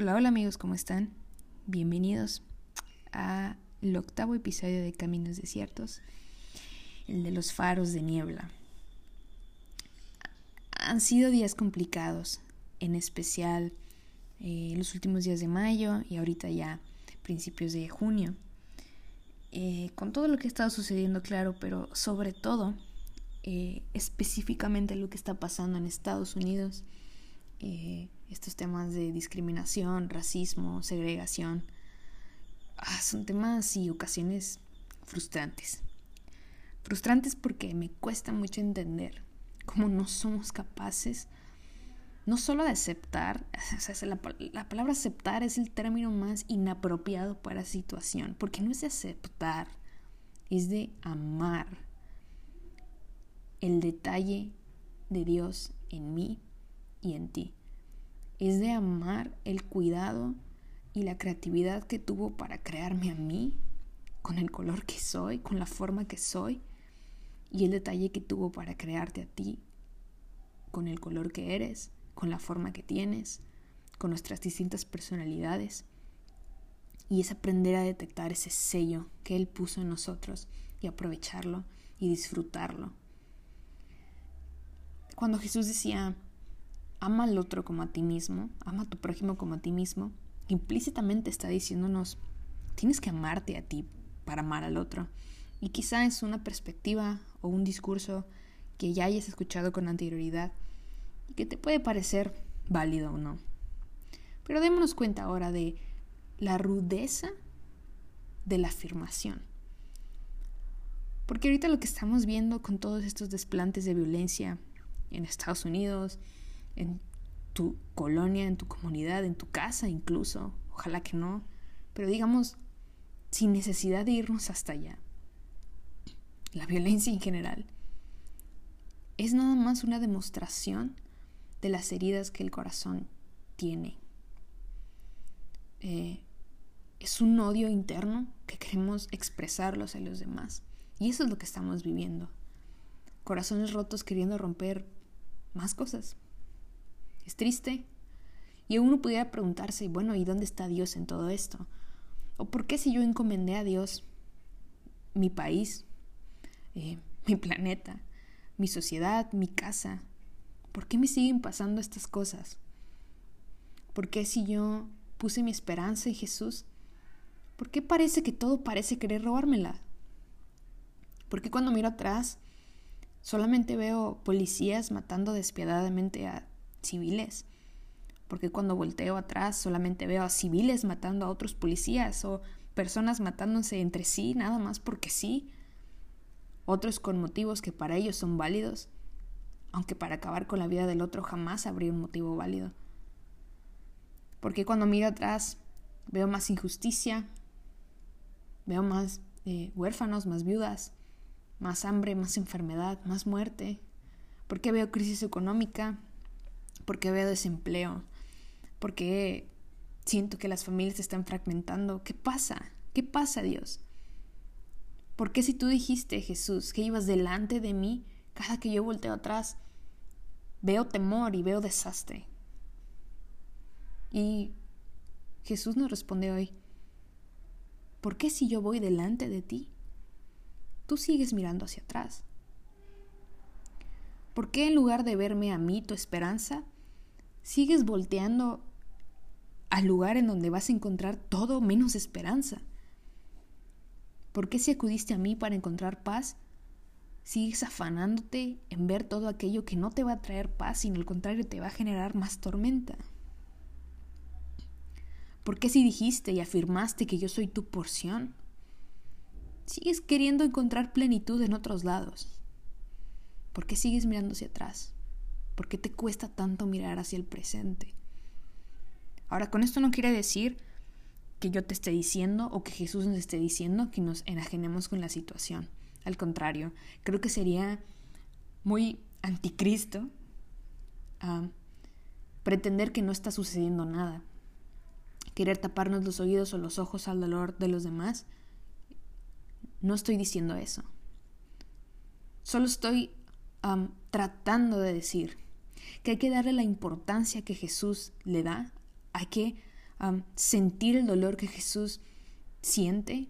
Hola, hola amigos, ¿cómo están? Bienvenidos al octavo episodio de Caminos Desiertos, el de los faros de niebla. Han sido días complicados, en especial eh, los últimos días de mayo y ahorita ya principios de junio. Eh, con todo lo que ha estado sucediendo, claro, pero sobre todo, eh, específicamente lo que está pasando en Estados Unidos estos temas de discriminación, racismo, segregación, ah, son temas y ocasiones frustrantes. Frustrantes porque me cuesta mucho entender cómo no somos capaces no solo de aceptar, la, la, palabra aceptar es el término más inapropiado para situación, porque no es de aceptar, es de amar el detalle de Dios en mí y en ti. Es de amar el cuidado y la creatividad que tuvo para crearme a mí, con el color que soy, con la forma que soy, y el detalle que tuvo para crearte a ti, con el color que eres, con la forma que tienes, con nuestras distintas personalidades. Y es aprender a detectar ese sello que Él puso en nosotros y aprovecharlo y disfrutarlo. Cuando Jesús decía, ama al otro como a ti mismo, ama a tu prójimo como a ti mismo, implícitamente está diciéndonos, tienes que amarte a ti para amar al otro. Y quizá es una perspectiva o un discurso que ya hayas escuchado con anterioridad y que te puede parecer válido o no. Pero démonos cuenta ahora de la rudeza de la afirmación. Porque ahorita lo que estamos viendo con todos estos desplantes de violencia en Estados Unidos, en tu colonia, en tu comunidad, en tu casa incluso. Ojalá que no. Pero digamos, sin necesidad de irnos hasta allá. La violencia en general es nada más una demostración de las heridas que el corazón tiene. Eh, es un odio interno que queremos expresarlos a los demás. Y eso es lo que estamos viviendo. Corazones rotos queriendo romper más cosas, es triste. Y uno pudiera preguntarse, bueno, ¿y dónde está Dios en todo esto? ¿O por qué si yo encomendé a Dios mi país, eh, mi planeta, mi sociedad, mi casa? ¿Por qué me siguen pasando estas cosas? ¿Por qué si yo puse mi esperanza en Jesús? ¿Por qué parece que todo parece querer robármela? ¿Por qué cuando miro atrás solamente veo policías matando despiadadamente a civiles. Porque cuando volteo atrás solamente veo a civiles matando a otros policías o personas matándose entre sí nada más porque sí. Otros con motivos que para ellos son válidos, aunque para acabar con la vida del otro jamás habría un motivo válido. Porque cuando miro atrás veo más injusticia, veo más eh, huérfanos, más viudas, más hambre, más enfermedad, más muerte. Porque veo crisis económica, porque veo desempleo, porque siento que las familias se están fragmentando. ¿Qué pasa? ¿Qué pasa, Dios? ¿Por qué si tú dijiste, Jesús, que ibas delante de mí, cada que yo volteo atrás, veo temor y veo desastre? Y Jesús nos responde hoy, ¿por qué si yo voy delante de ti, tú sigues mirando hacia atrás? ¿Por qué en lugar de verme a mí tu esperanza, sigues volteando al lugar en donde vas a encontrar todo menos esperanza. ¿Por qué si acudiste a mí para encontrar paz, sigues afanándote en ver todo aquello que no te va a traer paz, sino al contrario te va a generar más tormenta? ¿Por qué si dijiste y afirmaste que yo soy tu porción, sigues queriendo encontrar plenitud en otros lados? ¿Por qué sigues mirando hacia atrás? ¿Por qué te cuesta tanto mirar hacia el presente? Ahora, con esto no quiere decir que yo te esté diciendo o que Jesús nos esté diciendo que nos enajenemos con la situación. Al contrario, creo que sería muy anticristo pretender que no está sucediendo nada. Querer taparnos los oídos o los ojos al dolor de los demás. No estoy diciendo eso. Solo estoy tratando de decir que hay que darle la importancia que Jesús le da, hay que sentir el dolor que Jesús siente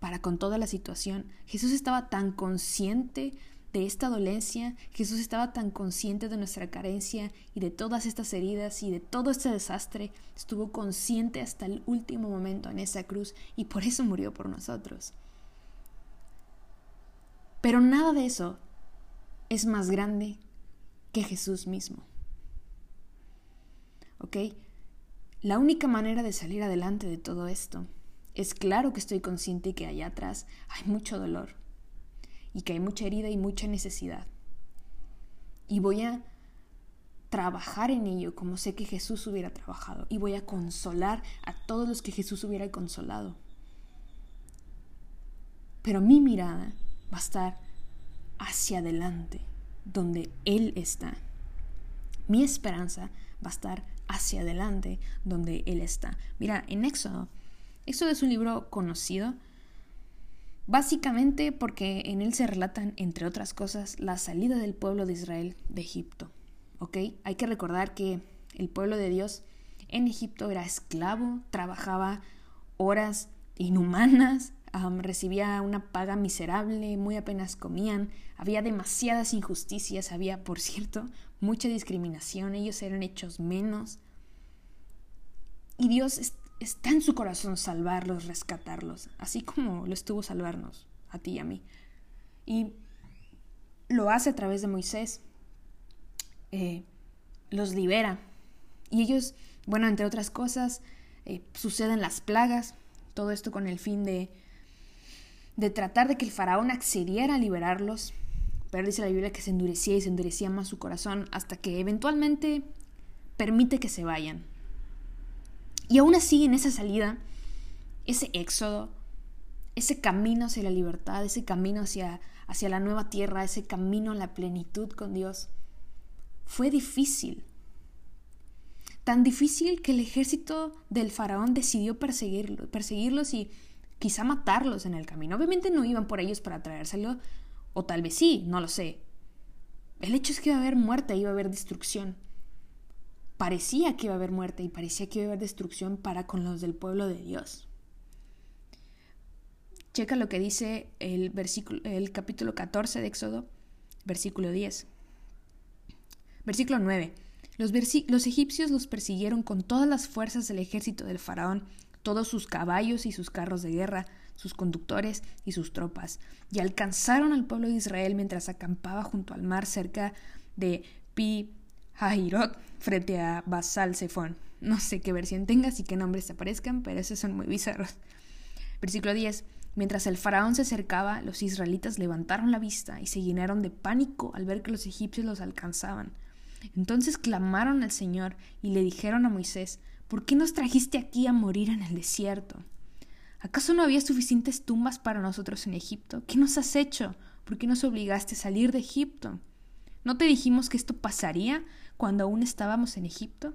para con toda la situación. Jesús estaba tan consciente de esta dolencia, Jesús estaba tan consciente de nuestra carencia y de todas estas heridas y de todo este desastre, estuvo consciente hasta el último momento en esa cruz y por eso murió por nosotros. Pero nada de eso es más grande que Jesús mismo. ¿Ok? La única manera de salir adelante de todo esto es claro que estoy consciente que allá atrás hay mucho dolor y que hay mucha herida y mucha necesidad. Y voy a trabajar en ello como sé que Jesús hubiera trabajado y voy a consolar a todos los que Jesús hubiera consolado. Pero mi mirada va a estar hacia adelante, donde Él está. Mi esperanza va a estar hacia adelante, donde Él está. Mira, en Éxodo, Éxodo es un libro conocido, básicamente porque en él se relatan, entre otras cosas, la salida del pueblo de Israel de Egipto. ¿Ok? Hay que recordar que el pueblo de Dios en Egipto era esclavo, trabajaba horas inhumanas, recibía una paga miserable, muy apenas comían, había demasiadas injusticias, había, por cierto, mucha discriminación, ellos eran hechos menos. Y Dios está en su corazón salvarlos, rescatarlos, así como lo estuvo salvarnos a ti y a mí. Y lo hace a través de Moisés, eh, los libera. Y ellos, bueno, entre otras cosas, eh, suceden las plagas, todo esto con el fin de de tratar de que el faraón accediera a liberarlos, pero dice la Biblia que se endurecía y se endurecía más su corazón hasta que eventualmente permite que se vayan. Y aún así, en esa salida, ese éxodo, ese camino hacia la libertad, ese camino hacia, hacia la nueva tierra, ese camino a la plenitud con Dios, fue difícil. Tan difícil que el ejército del faraón decidió perseguirlos, perseguirlos y quizá matarlos en el camino. Obviamente no iban por ellos para traérselo, o tal vez sí, no lo sé. El hecho es que iba a haber muerte, iba a haber destrucción. Parecía que iba a haber muerte y parecía que iba a haber destrucción para con los del pueblo de Dios. Checa lo que dice el, versículo, el capítulo 14 de Éxodo, versículo 10. Versículo 9. Los, los egipcios los persiguieron con todas las fuerzas del ejército del faraón todos sus caballos y sus carros de guerra, sus conductores y sus tropas, y alcanzaron al pueblo de Israel mientras acampaba junto al mar cerca de Pi Hahirot frente a Basal Zephon. No sé qué versión tengas y qué nombres aparezcan, pero esos son muy bizarros. Versículo 10. Mientras el faraón se acercaba, los israelitas levantaron la vista y se llenaron de pánico al ver que los egipcios los alcanzaban. Entonces clamaron al Señor y le dijeron a Moisés, ¿Por qué nos trajiste aquí a morir en el desierto? ¿Acaso no había suficientes tumbas para nosotros en Egipto? ¿Qué nos has hecho? ¿Por qué nos obligaste a salir de Egipto? ¿No te dijimos que esto pasaría cuando aún estábamos en Egipto?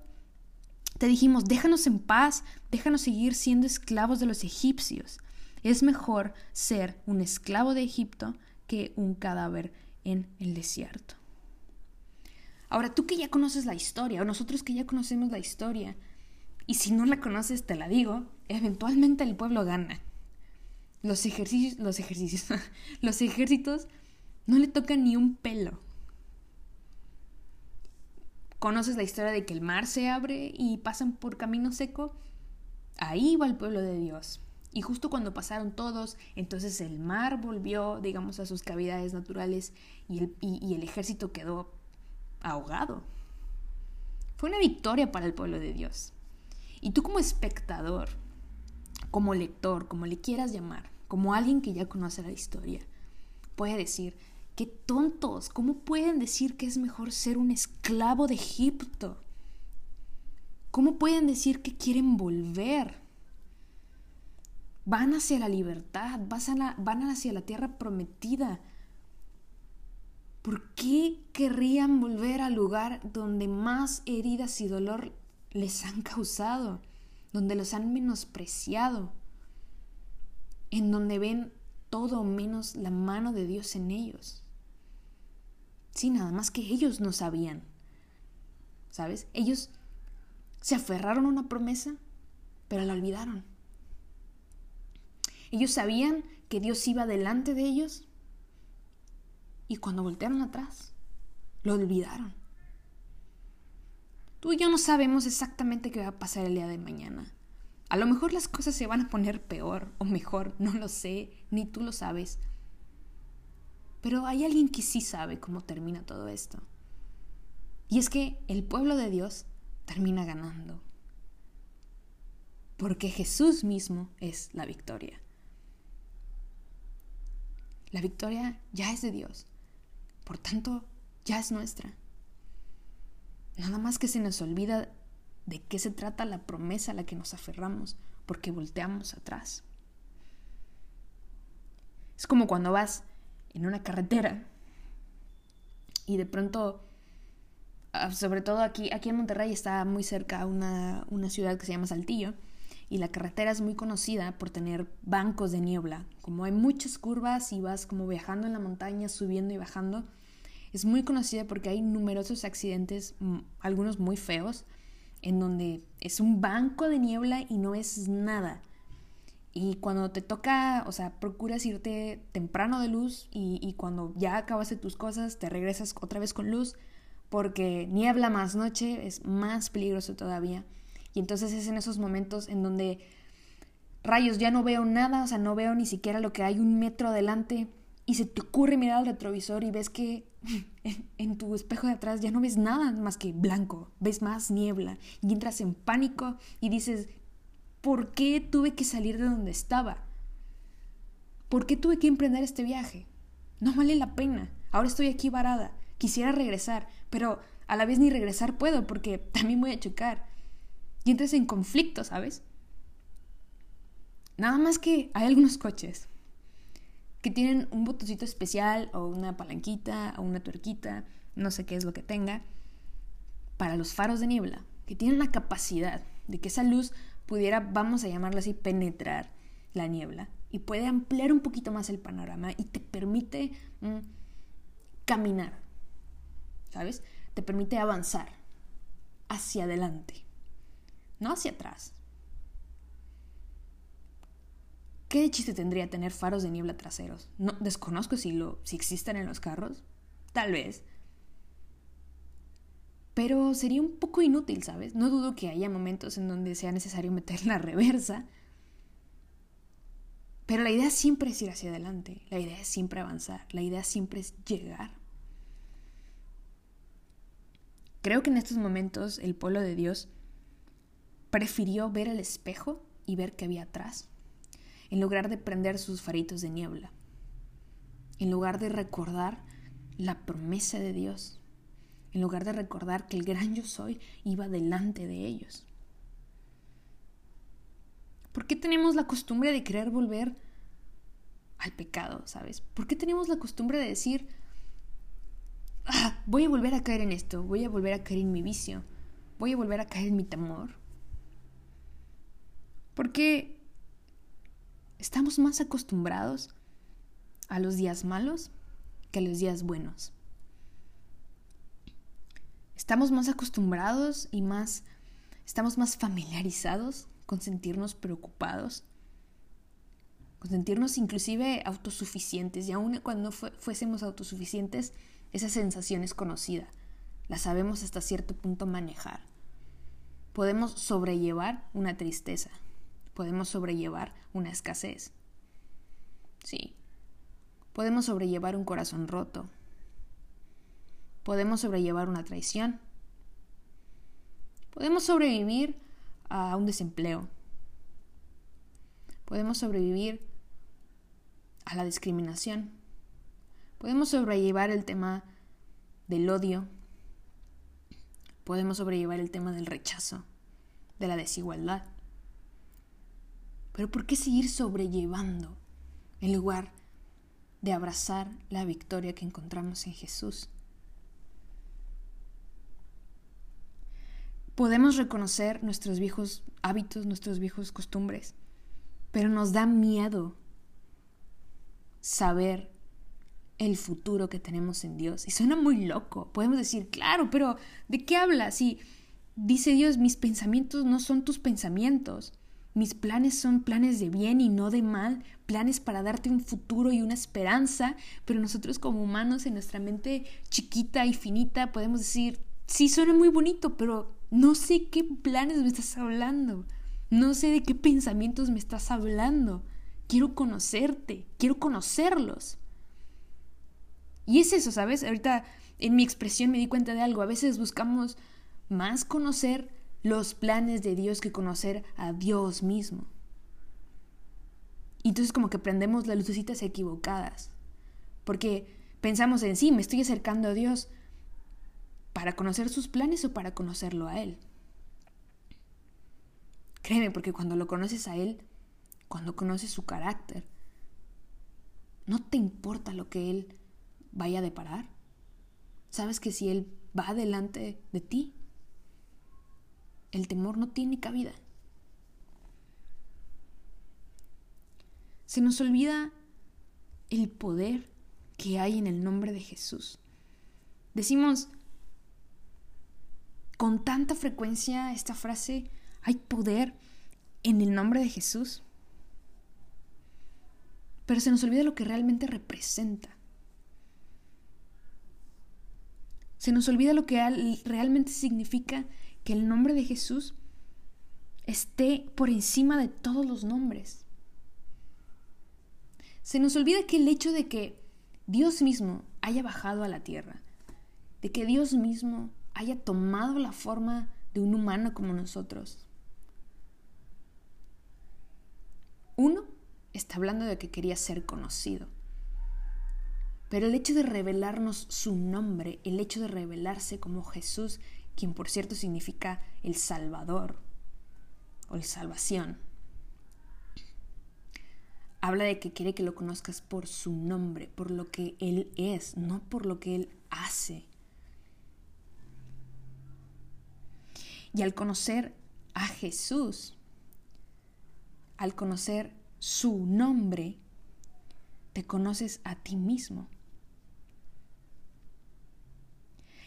Te dijimos, déjanos en paz, déjanos seguir siendo esclavos de los egipcios. Es mejor ser un esclavo de Egipto que un cadáver en el desierto. Ahora, tú que ya conoces la historia, o nosotros que ya conocemos la historia, y si no la conoces, te la digo, eventualmente el pueblo gana. Los ejercicios, los ejercicios, los ejércitos no le tocan ni un pelo. ¿Conoces la historia de que el mar se abre y pasan por camino seco? Ahí va el pueblo de Dios. Y justo cuando pasaron todos, entonces el mar volvió, digamos, a sus cavidades naturales y el, y el ejército quedó ahogado. Fue una victoria para el pueblo de Dios. Y tú como espectador, como lector, como le quieras llamar, como alguien que ya conoce la historia, puede decir, qué tontos, ¿cómo pueden decir que es mejor ser un esclavo de Egipto? ¿Cómo pueden decir que quieren volver? Van hacia la libertad, van hacia la tierra prometida. ¿Por qué querrían volver al lugar donde más heridas y dolor les han causado, donde los han menospreciado, en donde ven todo menos la mano de Dios en ellos. Sí, nada más que ellos no sabían. ¿Sabes? Ellos se aferraron a una promesa, pero la olvidaron. Ellos sabían que Dios iba delante de ellos y cuando voltearon atrás, lo olvidaron. Tú y yo no sabemos exactamente qué va a pasar el día de mañana. A lo mejor las cosas se van a poner peor o mejor, no lo sé, ni tú lo sabes. Pero hay alguien que sí sabe cómo termina todo esto. Y es que el pueblo de Dios termina ganando. Porque Jesús mismo es la victoria. La victoria ya es de Dios. Por tanto, ya es nuestra. Nada más que se nos olvida de qué se trata la promesa a la que nos aferramos, porque volteamos atrás. Es como cuando vas en una carretera y de pronto, ah, sobre todo aquí, aquí en Monterrey está muy cerca una, una ciudad que se llama Saltillo, y la carretera es muy conocida por tener bancos de niebla. Como hay muchas curvas y vas como viajando en la montaña, subiendo y bajando, es muy conocida porque hay numerosos accidentes, mm, algunos muy feos, en donde es un banco de niebla y no es nada. Y cuando te toca, o sea, procuras irte temprano de luz y, y cuando ya acabaste tus cosas, te regresas otra vez con luz, porque niebla más noche es más peligroso todavía. Y entonces es en esos momentos en donde rayos, ya no veo nada, o sea, no veo ni siquiera lo que hay un metro adelante y se te ocurre mirar al retrovisor y ves que en, tu espejo de atrás ya no ves nada más que blanco, ves más niebla y entras en pánico y dices, ¿por qué tuve que salir de donde estaba? ¿Por qué tuve que emprender este viaje? No vale la pena. Ahora estoy aquí varada. Quisiera regresar, pero a la vez ni regresar puedo porque también voy a chocar. Y entras en conflicto, ¿sabes? Nada más que hay algunos coches que tienen un botoncito especial o una palanquita o una tuerquita, no sé qué es lo que tenga, para los faros de niebla, que tienen la capacidad de que esa luz pudiera, vamos a llamarlo así, penetrar la niebla y puede ampliar un poquito más el panorama y te permite mm, caminar, ¿sabes? Te permite avanzar hacia adelante, no hacia atrás. ¿Qué chiste tendría tener faros de niebla traseros? No, desconozco si, lo, si existen en los carros. Tal vez. Pero sería un poco inútil, ¿sabes? No dudo que haya momentos en donde sea necesario meter la reversa. Pero la idea siempre es ir hacia adelante. La idea es siempre avanzar. La idea siempre es llegar. Creo que en estos momentos el pueblo de Dios prefirió ver el espejo y ver qué había atrás en lugar de prender sus faritos de niebla, en lugar de recordar la promesa de Dios, en lugar de recordar que el gran yo soy iba delante de ellos. ¿Por qué tenemos la costumbre de querer volver al pecado, sabes? ¿Por qué tenemos la costumbre de decir, ah, voy a volver a caer en esto, voy a volver a caer en mi vicio, voy a volver a caer en mi temor? Porque Estamos más acostumbrados a los días malos que a los días buenos. Estamos más acostumbrados y más estamos más familiarizados con sentirnos preocupados, con sentirnos inclusive autosuficientes y aun cuando fuésemos autosuficientes, esa sensación es conocida, la sabemos hasta cierto punto manejar. Podemos sobrellevar una tristeza, podemos sobrellevar una escasez. Sí, podemos sobrellevar un corazón roto. Podemos sobrellevar una traición. Podemos sobrevivir a un desempleo. Podemos sobrevivir a la discriminación. Podemos sobrellevar el tema del odio. Podemos sobrellevar el tema del rechazo, de la desigualdad. Pero ¿por qué seguir sobrellevando en lugar de abrazar la victoria que encontramos en Jesús? Podemos reconocer nuestros viejos hábitos, nuestros viejos costumbres, pero nos da miedo saber el futuro que tenemos en Dios. Y suena muy loco. Podemos decir, claro, pero ¿de qué hablas? Si dice Dios, mis pensamientos no son tus pensamientos. Mis planes son planes de bien y no de mal, planes para darte un futuro y una esperanza, pero nosotros como humanos en nuestra mente chiquita y finita podemos decir, sí suena muy bonito, pero no sé qué planes me estás hablando, no sé de qué pensamientos me estás hablando, quiero conocerte, quiero conocerlos. Y es eso, ¿sabes? Ahorita en mi expresión me di cuenta de algo, a veces buscamos más conocer los planes de Dios que conocer a Dios mismo. Y entonces como que prendemos las lucecitas equivocadas, porque pensamos en sí, me estoy acercando a Dios para conocer sus planes o para conocerlo a Él. Créeme, porque cuando lo conoces a Él, cuando conoces su carácter, no te importa lo que Él vaya a deparar. Sabes que si Él va delante de ti, el temor no tiene cabida. Se nos olvida el poder que hay en el nombre de Jesús. Decimos con tanta frecuencia esta frase, hay poder en el nombre de Jesús. Pero se nos olvida lo que realmente representa. Se nos olvida lo que realmente significa que el nombre de Jesús esté por encima de todos los nombres. Se nos olvida que el hecho de que Dios mismo haya bajado a la tierra, de que Dios mismo haya tomado la forma de un humano como nosotros. Uno está hablando de que quería ser conocido. Pero el hecho de revelarnos su nombre, el hecho de revelarse como Jesús, quien por cierto significa el Salvador o el salvación. Habla de que quiere que lo conozcas por su nombre, por lo que Él es, no por lo que Él hace. Y al conocer a Jesús, al conocer su nombre, te conoces a ti mismo.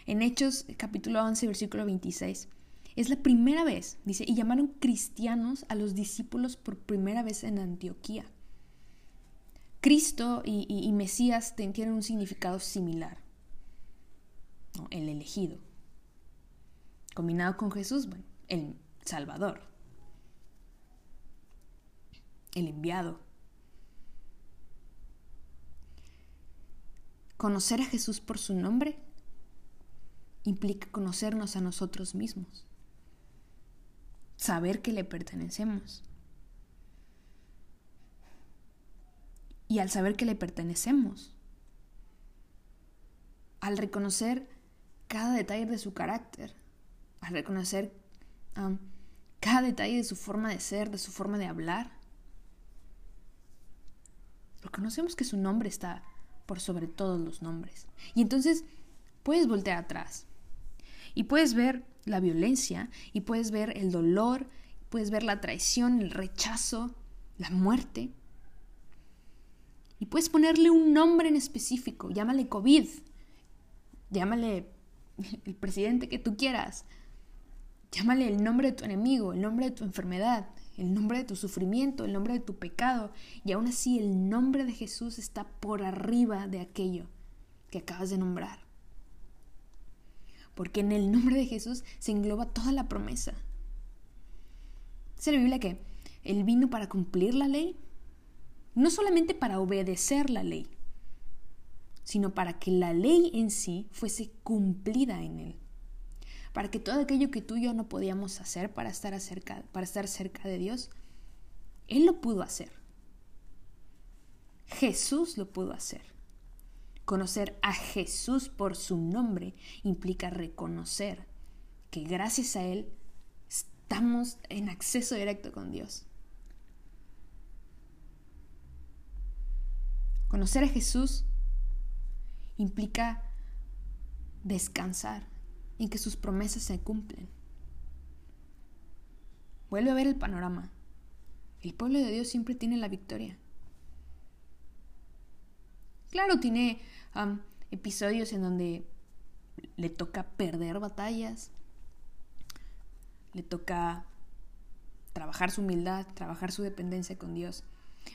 En Hechos capítulo 11, versículo 26. Es la primera vez, dice, y llamaron cristianos a los discípulos por primera vez en Antioquía. Cristo y, Mesías tienen un significado similar. El elegido. Combinado con Jesús, bueno, el Salvador. El enviado. Conocer a Jesús por su nombre implica conocernos a nosotros mismos, saber que le pertenecemos. Y al saber que le pertenecemos, al reconocer cada detalle de su carácter, al reconocer cada detalle de su forma de ser, de su forma de hablar, reconocemos que su nombre está por sobre todos los nombres. Y entonces puedes voltear atrás y puedes ver la violencia y puedes ver el dolor, puedes ver la traición, el rechazo, la muerte. Y puedes ponerle un nombre en específico, llámale COVID, llámale el presidente que tú quieras, llámale el nombre de tu enemigo, el nombre de tu enfermedad, el nombre de tu sufrimiento, el nombre de tu pecado, y aún así el nombre de Jesús está por arriba de aquello que acabas de nombrar porque en el nombre de Jesús se engloba toda la promesa. Dice la Biblia que Él vino para cumplir la ley, no solamente para obedecer la ley, sino para que la ley en sí fuese cumplida en Él. Para que todo aquello que tú y yo no podíamos hacer para estar, para estar cerca de Dios, Él lo pudo hacer. Jesús lo pudo hacer. Conocer a Jesús por su nombre implica reconocer que gracias a Él estamos en acceso directo con Dios. Conocer a Jesús implica descansar en que sus promesas se cumplen. Vuelve a ver el panorama. El pueblo de Dios siempre tiene la victoria. Claro, tiene episodios en donde le toca perder batallas, le toca trabajar su humildad, trabajar su dependencia con Dios.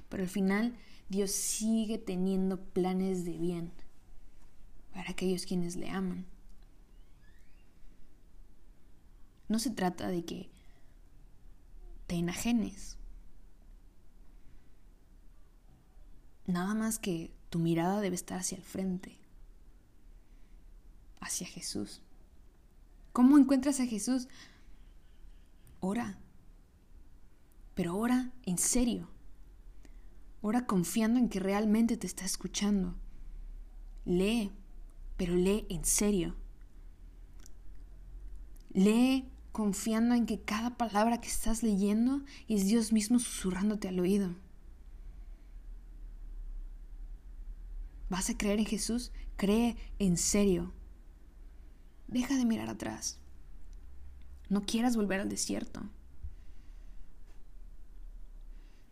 Pero al final Dios sigue teniendo planes de bien para aquellos quienes le aman. No se trata de que te enajenes. Nada más que tu mirada debe estar hacia el frente, hacia Jesús. ¿Cómo encuentras a Jesús? Ora. Pero ora en serio. Ora confiando en que realmente te está escuchando. Lee, pero lee en serio. Lee confiando en que cada palabra que estás leyendo es Dios mismo susurrándote al oído. ¿Vas a creer en Jesús? Cree en serio. Deja de mirar atrás. No quieras volver al desierto.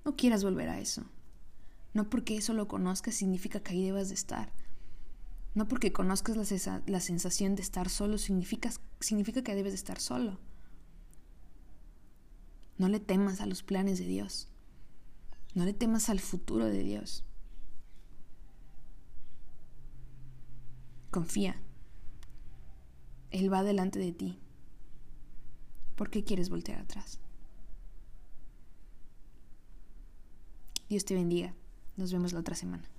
No quieras volver a eso. No porque eso lo conozcas significa que ahí debas de estar. No porque conozcas la, la sensación de estar solo significa, significa que debes de estar solo. No le temas a los planes de Dios. No le temas al futuro de Dios. Confía. Él va delante de ti. ¿Por qué quieres voltear atrás? Dios te bendiga. Nos vemos la otra semana.